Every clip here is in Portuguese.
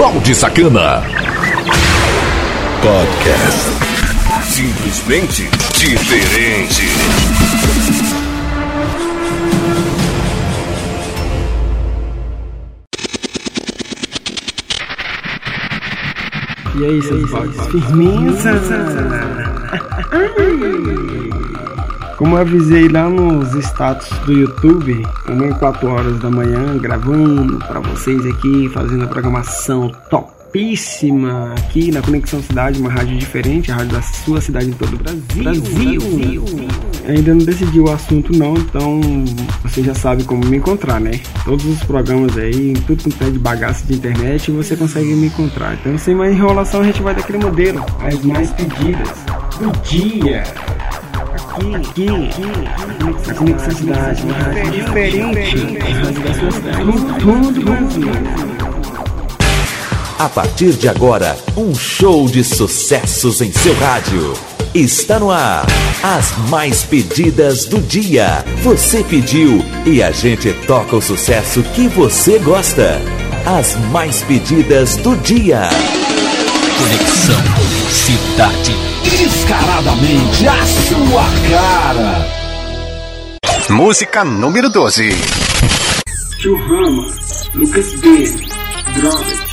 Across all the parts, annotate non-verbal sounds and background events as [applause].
Balde Sacana. Podcast. Simplesmente diferente. E aí, seus baldes firmeza? Como eu avisei lá nos status do YouTube, uma em 4 horas da manhã, gravando para vocês aqui, fazendo a programação topíssima aqui na Conexão Cidade, uma rádio diferente, a rádio da sua cidade em todo o Brasil. Brasil. Brasil. Ainda não decidi o assunto não, então você já sabe como me encontrar, né? Todos os programas aí, tudo com pé de bagaço de internet, você consegue me encontrar. Então sem mais enrolação, a gente vai daquele modelo, as mais pedidas do dia aqui, aqui, aqui, Conexão Cidade, uma rádio diferente, a rádio da sua cidade, em todo o Brasil. A partir de agora, um show de sucessos em seu rádio. Está no ar. As mais pedidas do dia. Você pediu e a gente toca o sucesso que você gosta. As mais pedidas do dia. Conexão Cidade. Descaradamente a sua cara. Música número 12. Tio Rama, Lucas B, Drogas.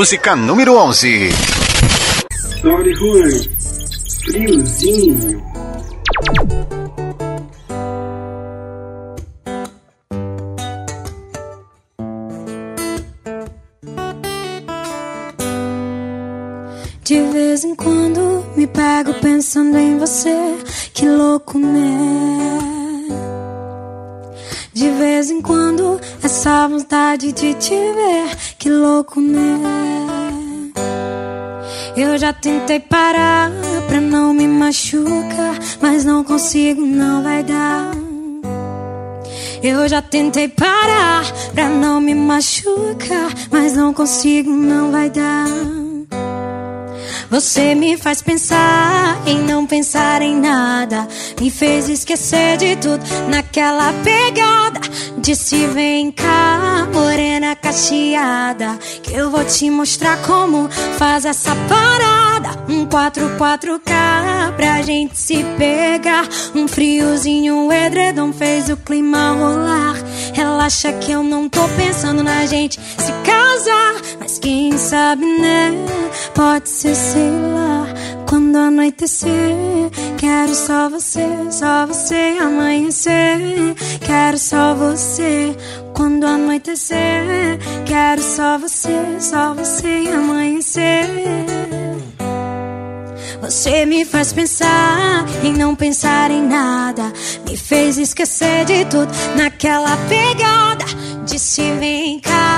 Música número 11. Story Juan, friozinho. De vez em quando me pego pensando em você, que louco, né? De vez em quando, essa vontade de te ver, que louco, né? Eu já tentei parar pra não me machucar, mas não consigo, não vai dar. Eu já tentei parar pra não me machucar, mas não consigo, não vai dar. Você me faz pensar em não pensar em nada. Me fez esquecer de tudo naquela pegada. Disse: Vem cá, morena cacheada. Que eu vou te mostrar como faz essa parada. Um 4-4K pra gente se pegar. Um friozinho, um edredom fez o clima rolar. Relaxa que eu não tô pensando na gente se casar. Mas quem sabe, né? Pode ser, sei lá. Quando anoitecer, quero só você, só você amanhecer. Quero só você. Quando anoitecer, quero só você, só você amanhecer. Você me faz pensar em não pensar em nada. Me fez esquecer de tudo naquela pegada. Disse: Vem cá,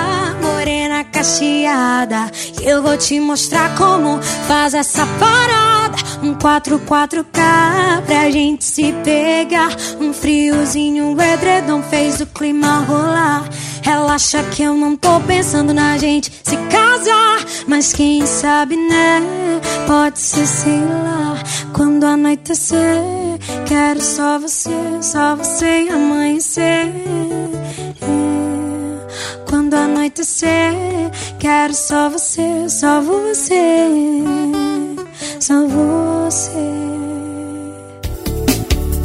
cacheada. Que eu vou te mostrar como faz essa parada. Um 4-4K pra gente se pegar. Um friozinho, um edredom fez o clima rolar. Relaxa que eu não tô pensando na gente se casar. Mas quem sabe, né? Pode ser, sei lá. Quando anoitecer, quero só você, só você amanhecer. Quando anoitecer, quero só você, só você, só você.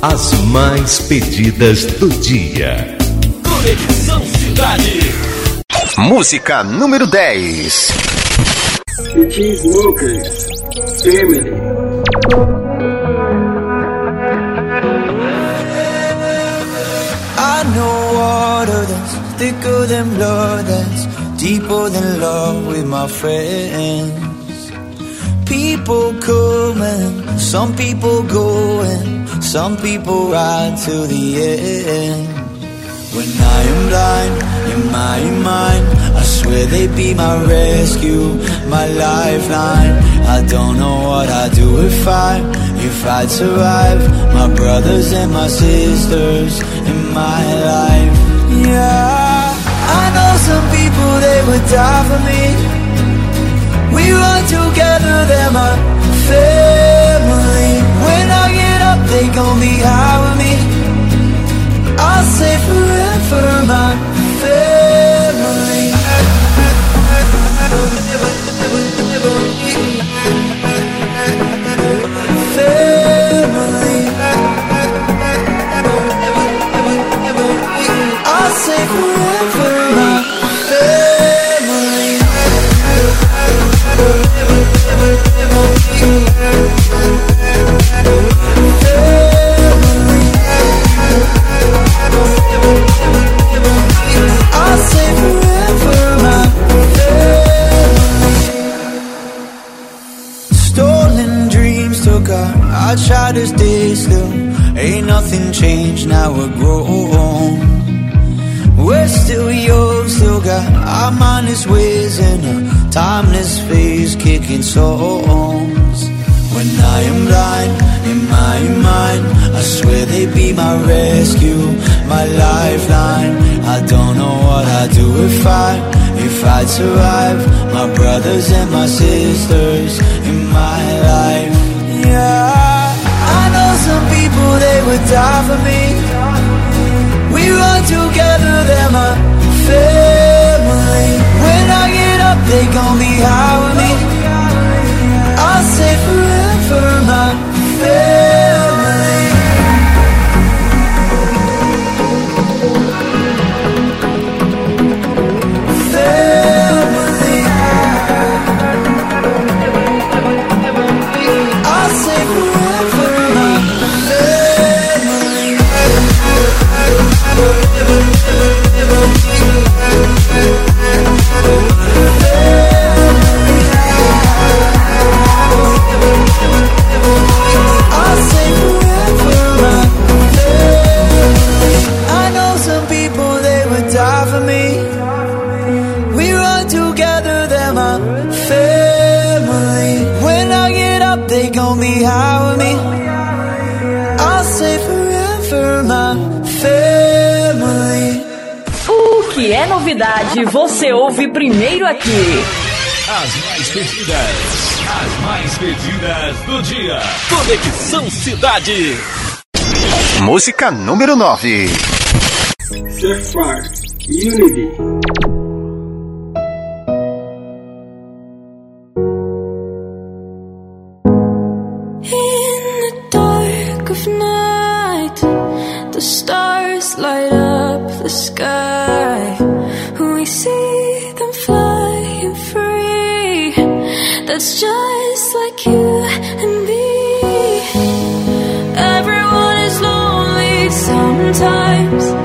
As mais pedidas do dia. Conexão Cidade. Música número 10. The Chainsmokers, Family. I know that's thicker than blood, that's deeper than love with my friends. People coming, some people going, some people ride till the end. When I am blind in my mind, I swear they'd be my rescue, my lifeline. I don't know what I'd do if I, if I'd survive. My brothers and my sisters in my life. Yeah, I know some people they would die for me. We run together, they're my family. When I get up, they gon' be high with me. I'll say forever, my family. Family. I'll say forever, still. Young, still got our mindless ways in a timeless phase, kicking songs. When I am blind in my mind, I swear they be my rescue, my lifeline. I don't know what I'd do if I, if I'd survive. My brothers and my sisters in my life. Yeah, I know some people they would die for me. We run together, cidade, você ouve primeiro aqui. As mais pedidas, as mais pedidas do dia. Conexão Cidade. Música número 9. Surfar, Unity. It's just like you and me. Everyone is lonely sometimes.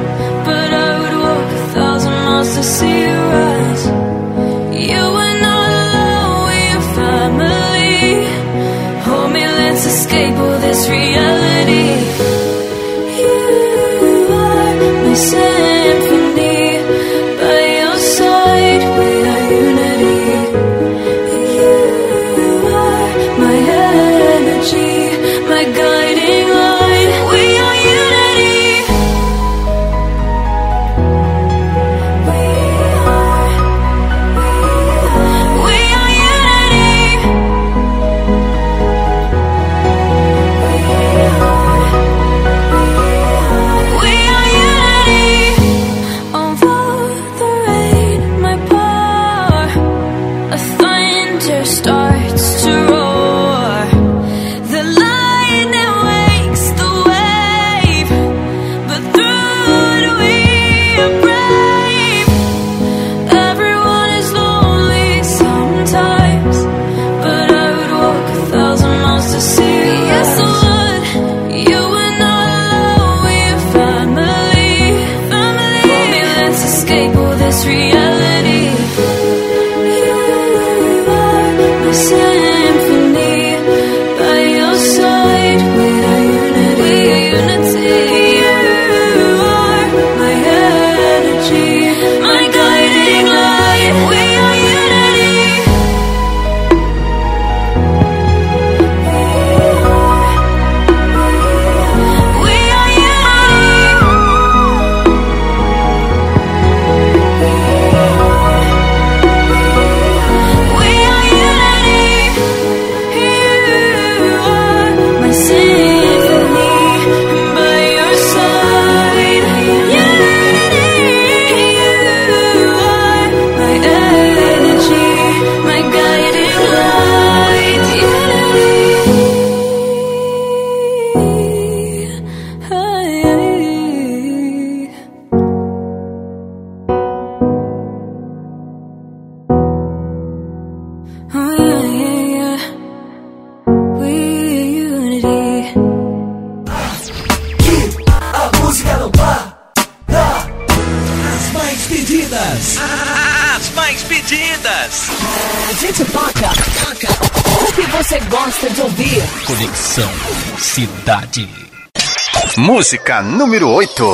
música número 8.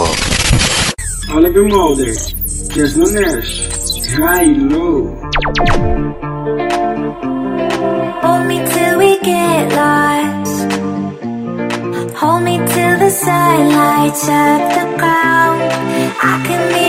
Oliver Mulder, Jason Nash, High Low. Hold me till we get lost. Hold me till the sunlight the ground. I can be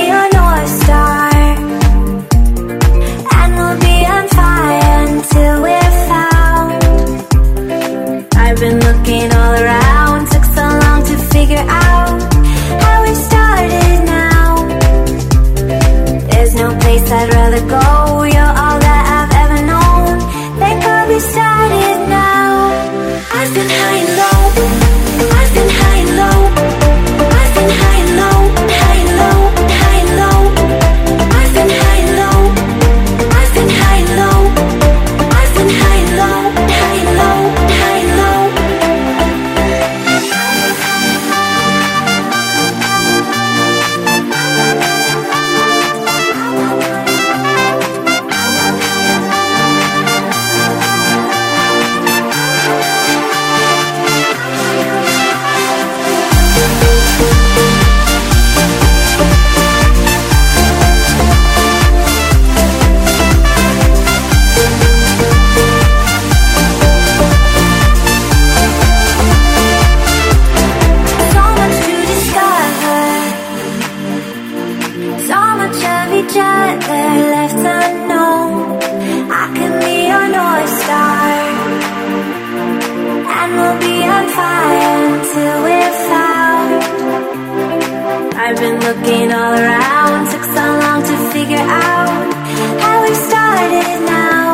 looking all around. Took so long to figure out How we started now.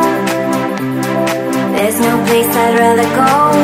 There's no place I'd rather go.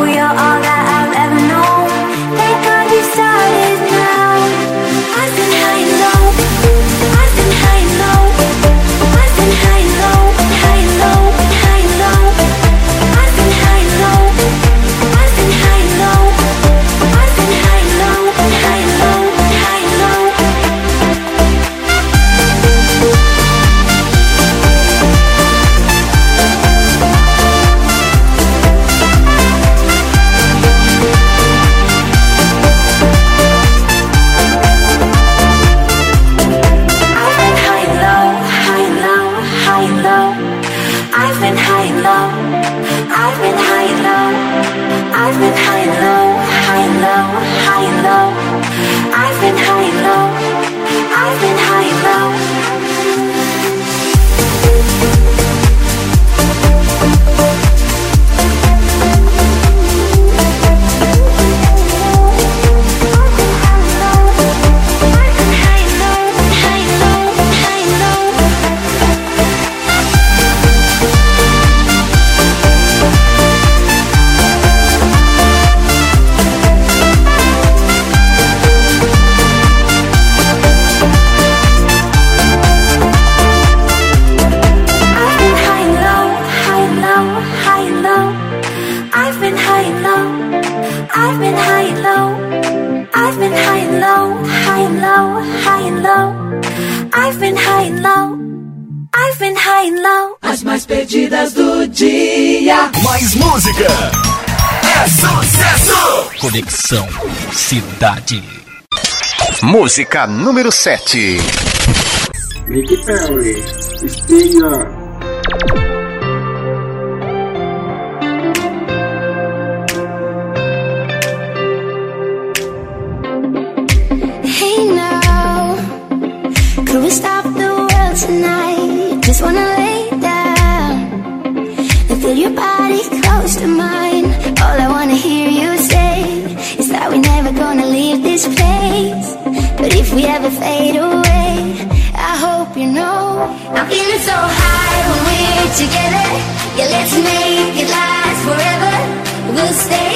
Conexão Cidade. Música número 7. Nick Perry, Stinger. together. Yeah, let's make it last forever. We'll stay.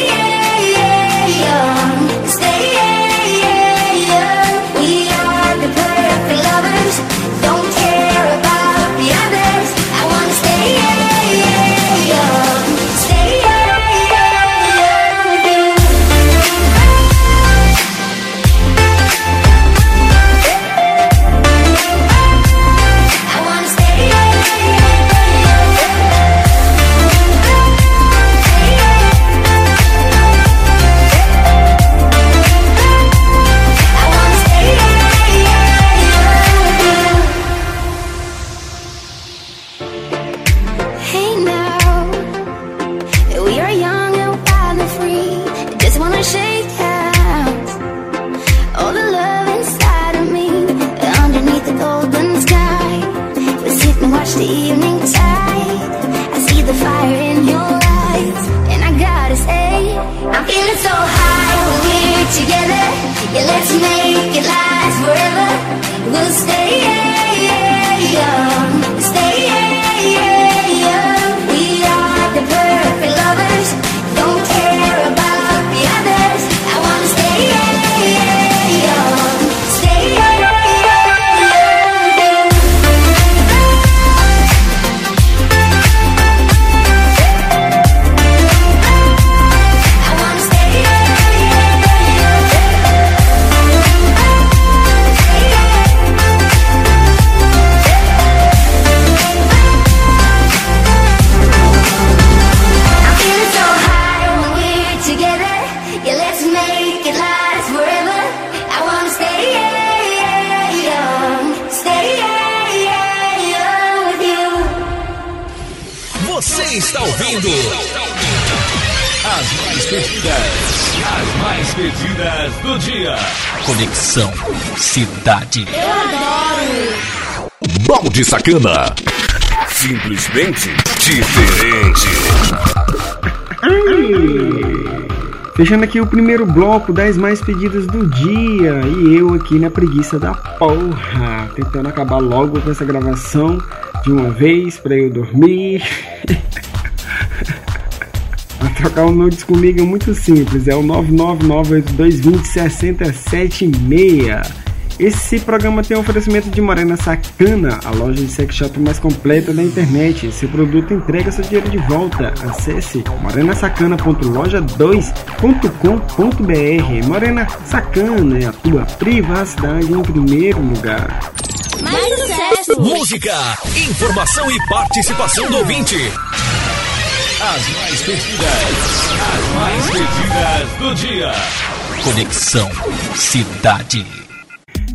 está ouvindo as mais pedidas, as mais pedidas do dia. Conexão Cidade. Eu adoro. Balde Sacana. Simplesmente diferente. Ai. Fechando aqui o primeiro bloco das mais pedidas do dia e eu aqui na preguiça da porra, tentando acabar logo com essa gravação de uma vez para eu dormir. [laughs] Para trocar o nudes comigo é muito simples, é o 99982206076. Esse programa tem um oferecimento de Morena Sacana, a loja de sex shop mais completa da internet. Seu produto entrega seu dinheiro de volta. Acesse morenassacana.loja2.com.br. Morena Sacana é a tua privacidade em primeiro lugar. Mais sucesso! Música, informação e participação do ouvinte. As mais pedidas, as mais pedidas do dia. Conexão Cidade.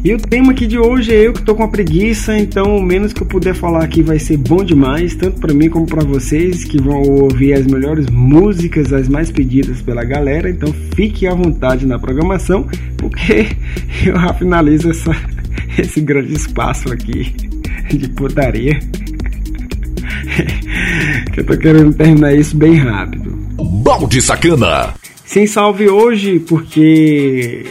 E o tema aqui de hoje é eu que tô com a preguiça, então o menos que eu puder falar aqui vai ser bom demais, tanto para mim como para vocês que vão ouvir as melhores músicas, as mais pedidas pela galera. Então fique à vontade na programação, porque [laughs] eu finalizo essa, esse grande espaço aqui de putaria. [laughs] que eu tô querendo terminar isso bem rápido. Balde Sacana. Sem salve hoje, porque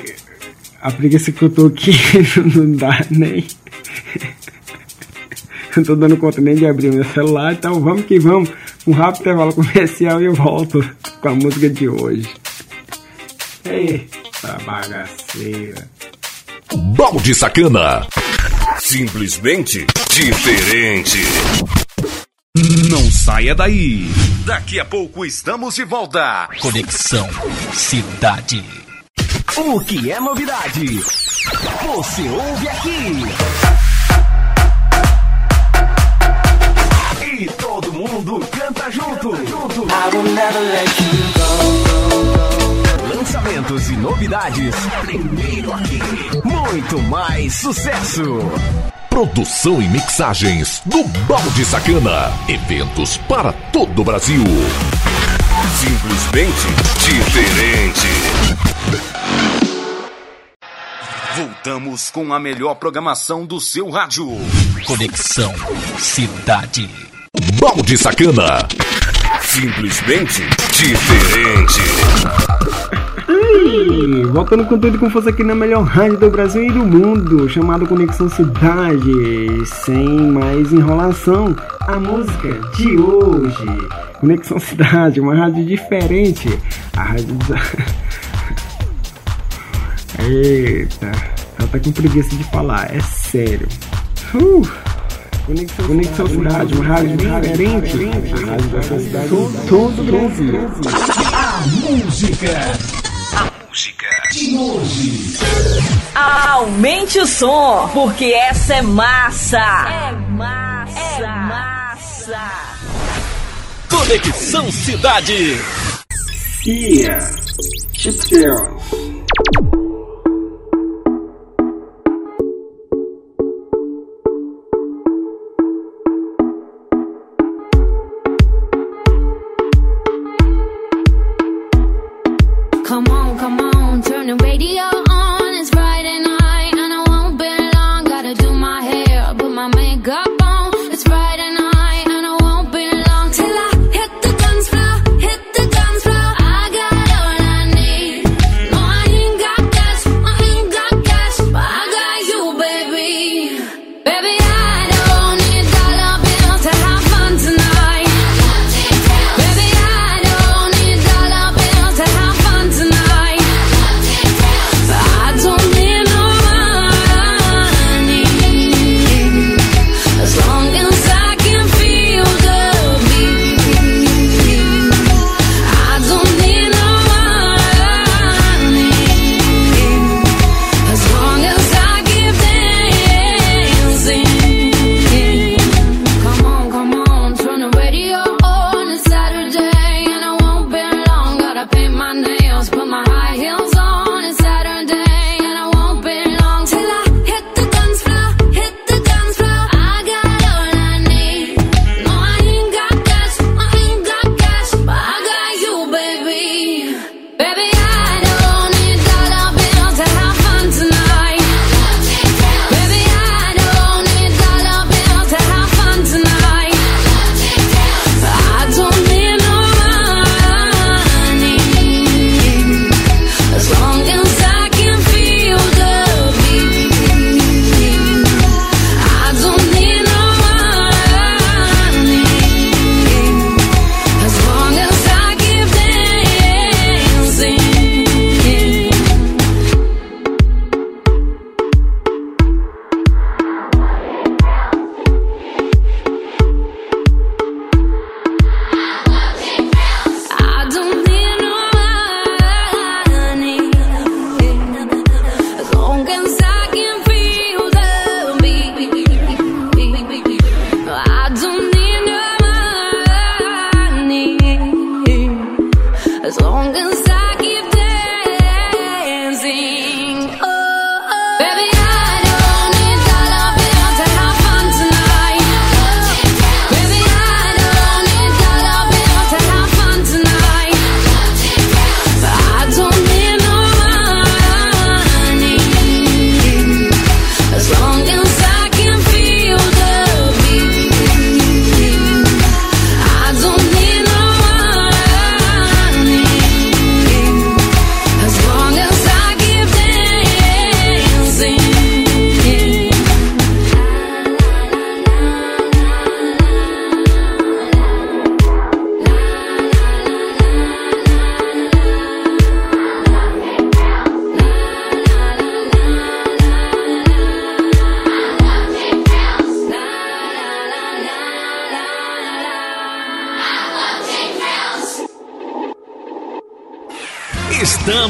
a preguiça que eu tô aqui [laughs] não dá nem. [laughs] Não tô dando conta nem de abrir meu celular, então vamos que vamos. Um rápido intervalo comercial e eu volto com a música de hoje. Eita bagaceira. Balde Sacana. Simplesmente diferente. Não saia daí. Daqui a pouco estamos de volta. Conexão Cidade. O que é novidade? Você ouve aqui. E todo mundo canta junto. Lançamentos e novidades. Primeiro aqui. Muito mais sucesso. Produção e mixagens do Balde Sacana. Eventos para todo o Brasil. Simplesmente diferente. Voltamos com a melhor programação do seu rádio. Conexão Cidade. Balde Sacana. Simplesmente diferente. Voltando com tudo com força aqui na melhor rádio do Brasil e do mundo, chamado Conexão Cidade. Sem mais enrolação, a música de hoje. Conexão Cidade, uma rádio diferente. A rádio. [laughs] Eita, ela tá com preguiça de falar, é sério. Uh, Conexão, Conexão Cidade, uma rádio diferente. A rádio dessa cidade em todo o Brasil. A música hoje. Aumente o som, porque essa é massa. É massa. É massa. Conexão Cidade. Chip Girls.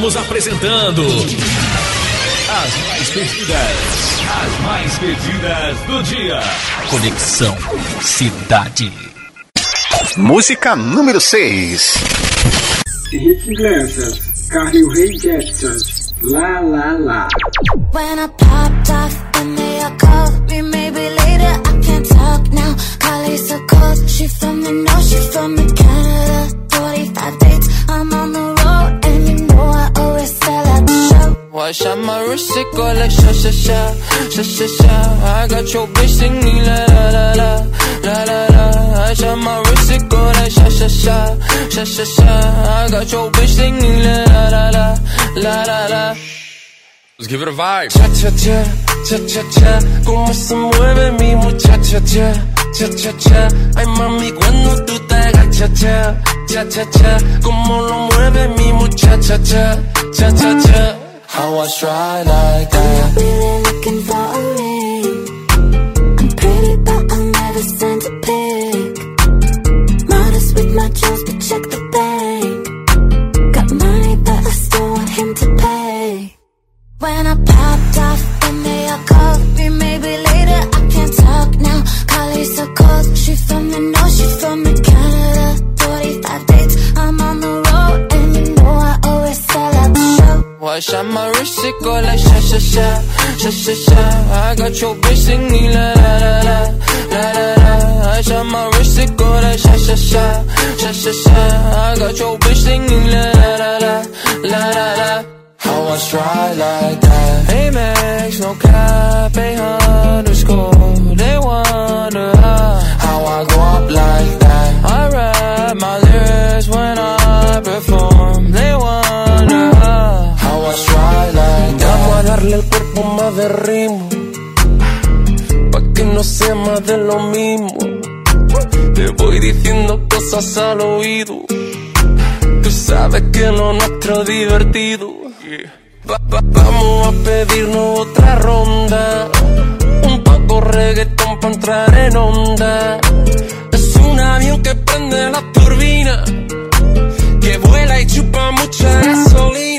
Estamos apresentando as mais pedidas, as mais pedidas do dia. Conexão Cidade. Música número 6. Henrique Iglesias, Carlos Rei Jackson, Lá Lá Lá. My wrist, it go like sha sha sha, sha sha sha. I got your bitch singing la la la la, la la la. I shot my wrist, it go like sha sha sha, sha sha sha. I got your bitch singing la la la la, la la la. Let's give it a vibe. Cha cha cha, cha cha cha. Cómo se mueve mi muchacha cha, cha cha cha. Ay mami cuando tú te agachas cha, cha cha cha. Cómo lo mueve mi muchacha cha, cha cha cha. How I try like that. Really looking for a ring. I'm pretty, but I'll never send a pic. Modest with my jewels, but check the bank. Got money, but I still want him to pay. When I popped show. Watch out my wrist, it go like sha sha sha, sha sha sha. I got your bitch singing la la la la, la la la. I shot my wrist, it go like sha sha sha, sha sha sha. I got your bitch singing la la la la, la la la. How I try like that. Amex, no cap, a underscore. They wonder how, how I go up like that. Darle al cuerpo más de ritmo. Pa' que no sea más de lo mismo. Te voy diciendo cosas al oído. Tú sabes que lo nuestro es divertido. Va- va- vamos a pedirnos otra ronda. Un poco reggaetón para entrar en onda. Es un avión que prende la turbina. Que vuela y chupa mucha gasolina.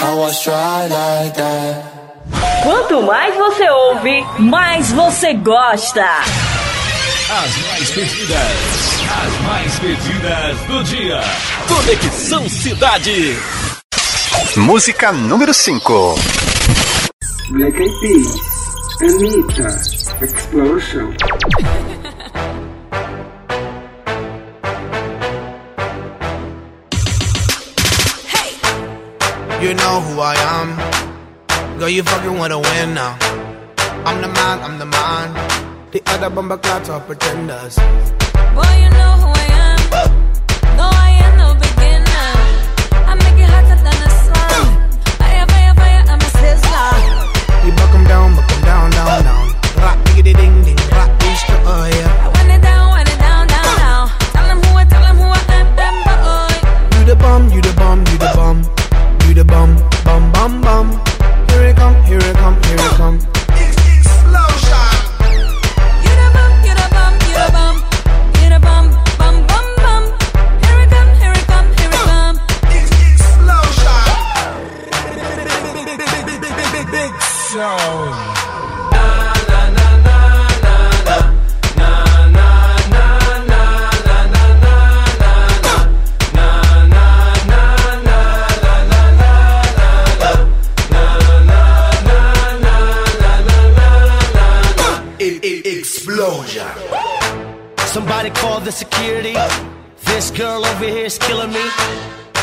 How I try like that. Quanto mais você ouve, mais você gosta. As mais pedidas, as mais pedidas do dia. Conexão Cidade. Música número 5. Black Eyed Peas, Anitta, Explosion. You know who I am. Girl, you fucking wanna win now. I'm the man, I'm the man. The other bumper clots are pretenders. Boy, you know who I am.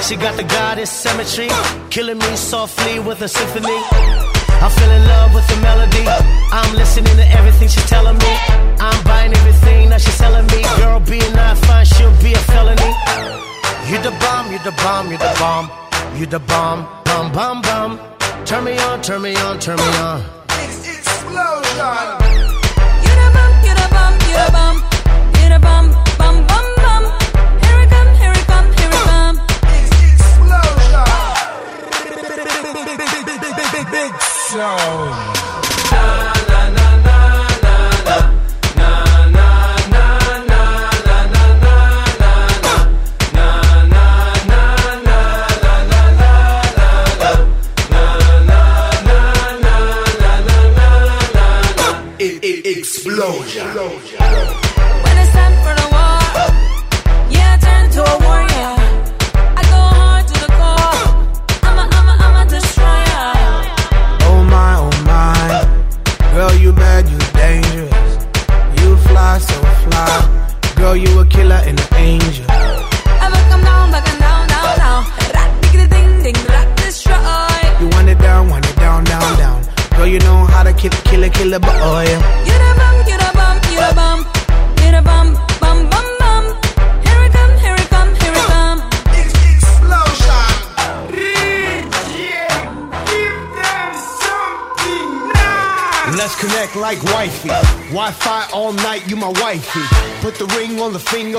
She got the goddess symmetry, killing me softly with a symphony. I fell in love with the melody. I'm listening to everything she's telling me. I'm buying everything that she's selling me. Girl, being not fine, she'll be a felony. You the bomb, you the bomb, you the bomb, you the bomb, bum bum bum. Turn me on, turn me on, turn me on. Explosion. You the bum, you the bum, you the bum, Explosion.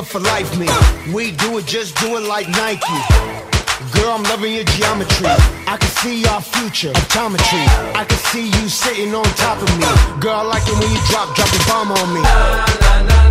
For life, me. We do it, just do it like Nike. Girl, I'm loving your geometry. I can see our future, optometry. I can see you sitting on top of me. Girl, I like it when you drop, drop the bomb on me.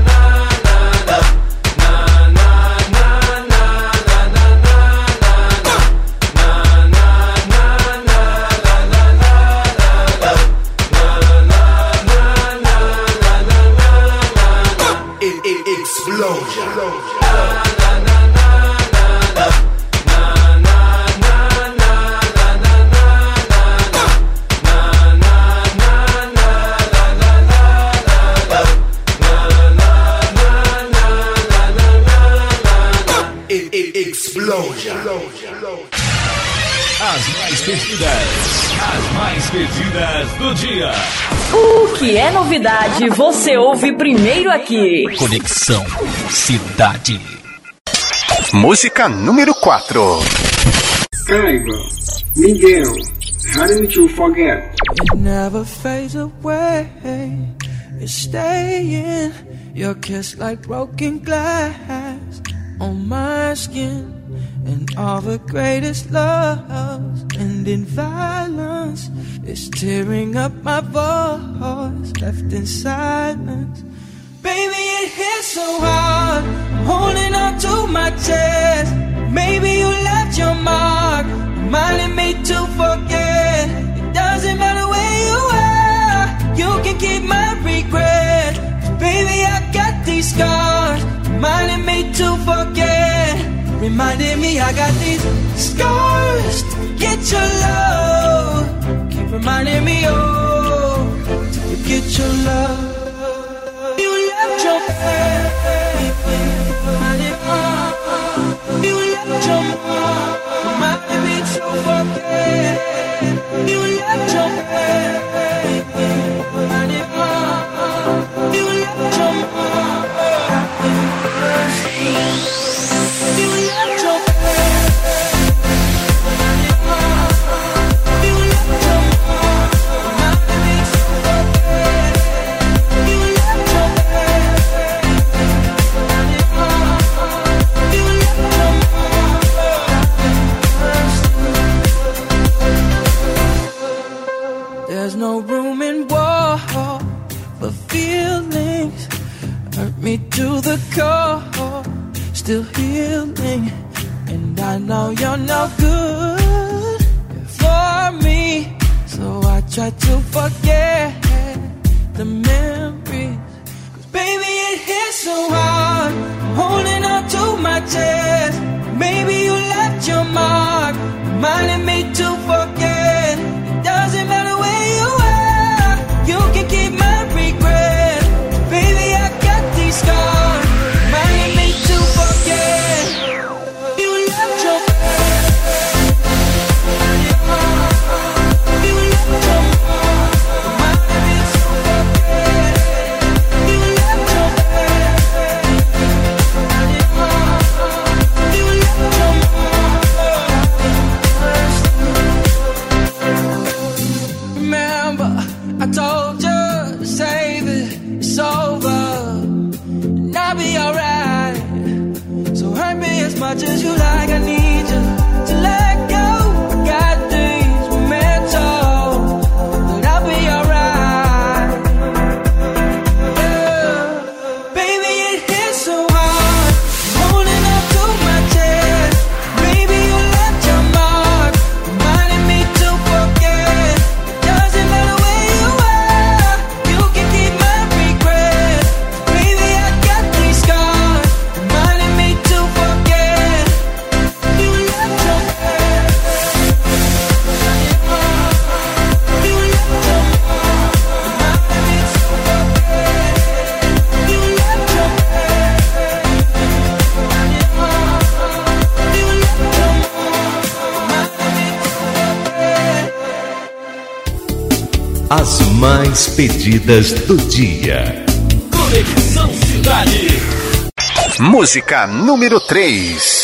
Pedidas, as mais pedidas do dia. O que é novidade, você ouve primeiro aqui. Conexão Cidade. Música número 4. Caiba, Miguel, Hard to Forget. It never fades away. It's staying. Your kiss like broken glass on my skin. And all the greatest loves end in violence. It's tearing up my voice, left in silence. Baby, it hits so hard. Holding on to my chest. Maybe you left your mark, reminding me to forget. It doesn't matter where you are, you can keep my regret. baby, I got these scars, reminding me to forget. Reminding me I got these scars to get your love. Keep reminding me, oh, to forget your love. You left your baby. You left your reminding me to forget. You left your baby. You left your pedidas do dia. Conexão Cidade. Música número 3.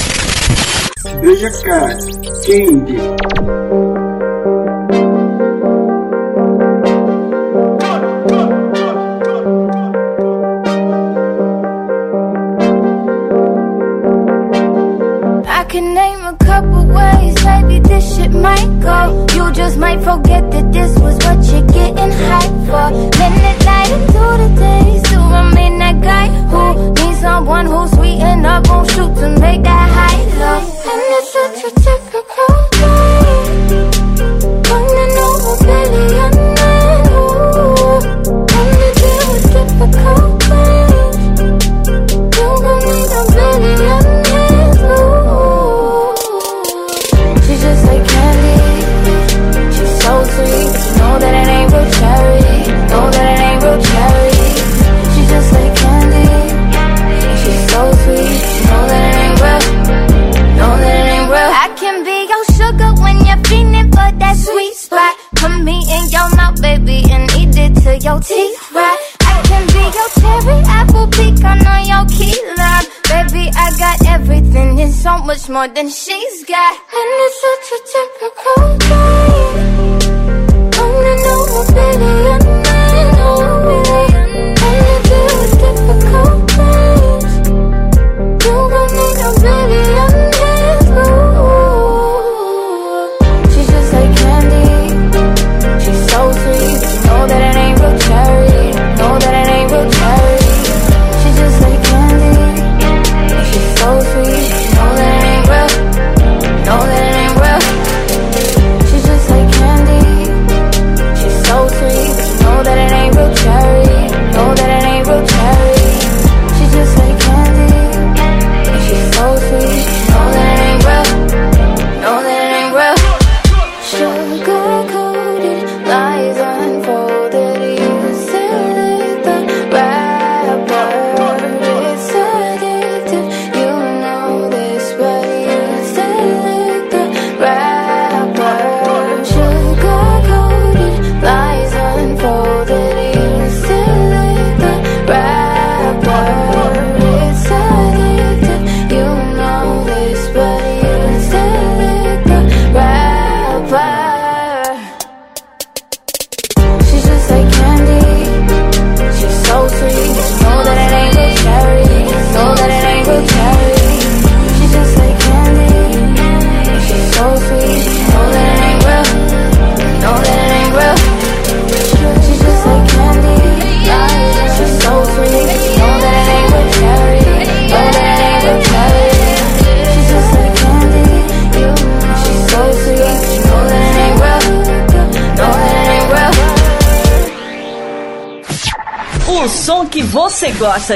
Veja cá, Candy. a couple ways maybe this shit might go. You just might forget that this was.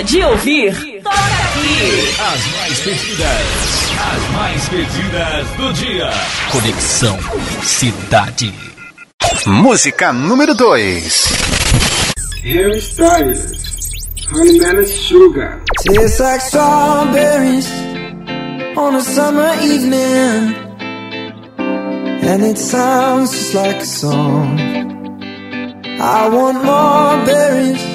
de ouvir, toca aqui. As mais pedidas, as mais pedidas do dia. Conexão Cidade. Música número 2. Harry Styles, Honeyman Sugar. Tastes like strawberries on a summer evening. And it sounds just like a song. I want more berries.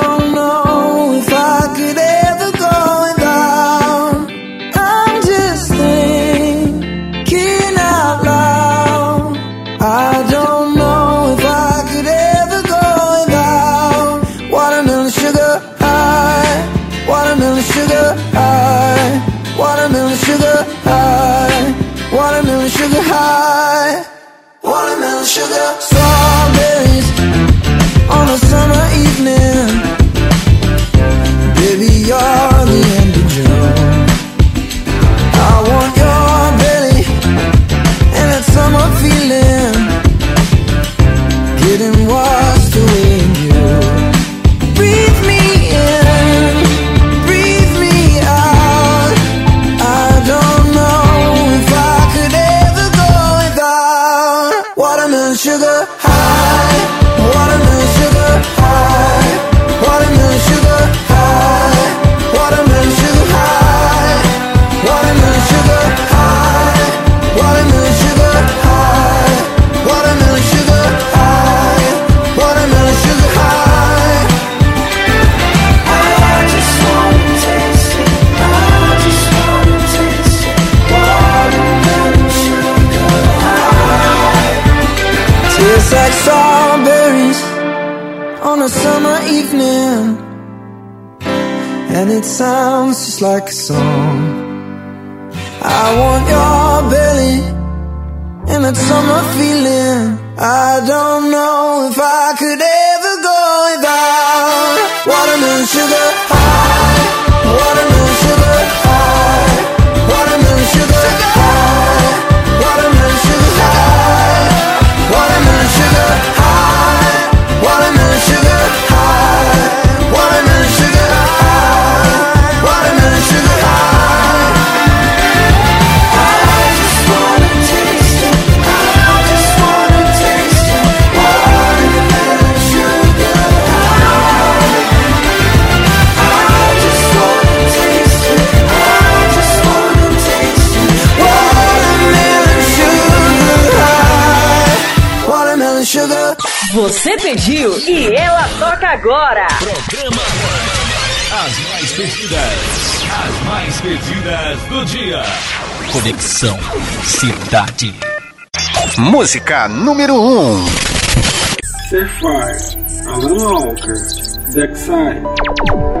like a song. Você pediu e ela toca agora. Programa As mais pedidas. As mais pedidas do dia. Conexão Cidade. Música número 1. Um. Surfire, Alan Walker, Zack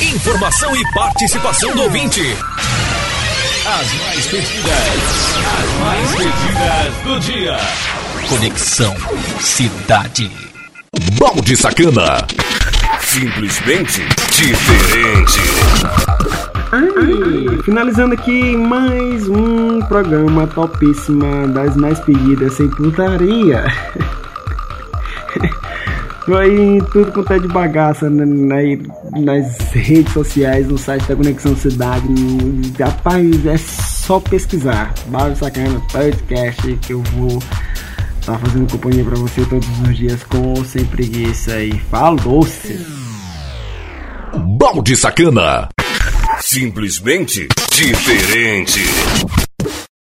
informação e participação do ouvinte. As mais pedidas, as mais pedidas do dia. Conexão Cidade. Balde Sacana. Simplesmente diferente. Ai, finalizando aqui mais um programa topíssima das mais pedidas sem putaria. [laughs] Foi tudo quanto é de bagaça na, na- nas redes sociais, no site da Conexão Cidade. Rapaz, é só pesquisar. Barra Sacana Podcast que eu vou estar fazendo companhia pra você todos os dias com ou sem preguiça. E falou-se! Balde Sacana. Simplesmente diferente.